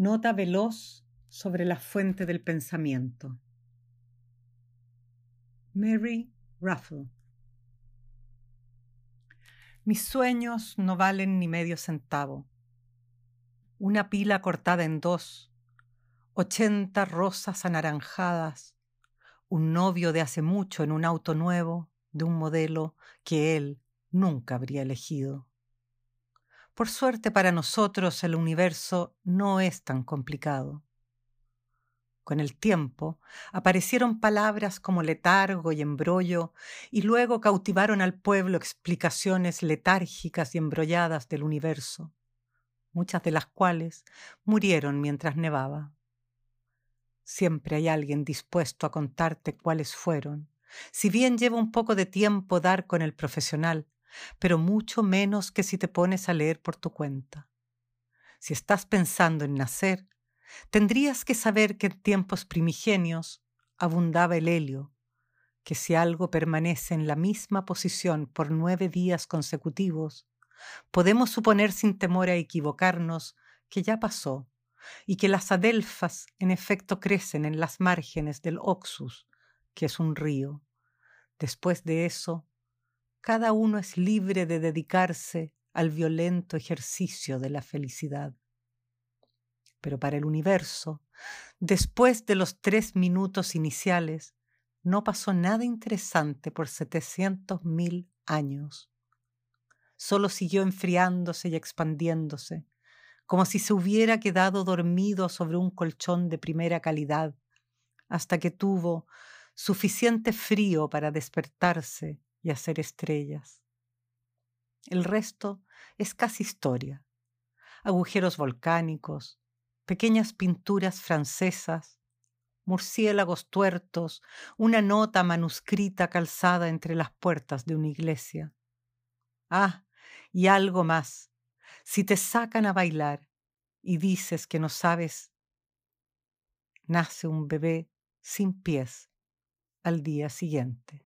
Nota veloz sobre la fuente del pensamiento. Mary Ruffle. Mis sueños no valen ni medio centavo. Una pila cortada en dos, ochenta rosas anaranjadas, un novio de hace mucho en un auto nuevo, de un modelo que él nunca habría elegido. Por suerte para nosotros el universo no es tan complicado. Con el tiempo aparecieron palabras como letargo y embrollo y luego cautivaron al pueblo explicaciones letárgicas y embrolladas del universo, muchas de las cuales murieron mientras nevaba. Siempre hay alguien dispuesto a contarte cuáles fueron, si bien lleva un poco de tiempo dar con el profesional, pero mucho menos que si te pones a leer por tu cuenta. Si estás pensando en nacer, tendrías que saber que en tiempos primigenios abundaba el helio, que si algo permanece en la misma posición por nueve días consecutivos, podemos suponer sin temor a equivocarnos que ya pasó y que las adelfas en efecto crecen en las márgenes del Oxus, que es un río. Después de eso, cada uno es libre de dedicarse al violento ejercicio de la felicidad. Pero para el universo, después de los tres minutos iniciales, no pasó nada interesante por setecientos mil años. Solo siguió enfriándose y expandiéndose, como si se hubiera quedado dormido sobre un colchón de primera calidad, hasta que tuvo suficiente frío para despertarse y hacer estrellas. El resto es casi historia. Agujeros volcánicos, pequeñas pinturas francesas, murciélagos tuertos, una nota manuscrita calzada entre las puertas de una iglesia. Ah, y algo más. Si te sacan a bailar y dices que no sabes, nace un bebé sin pies al día siguiente.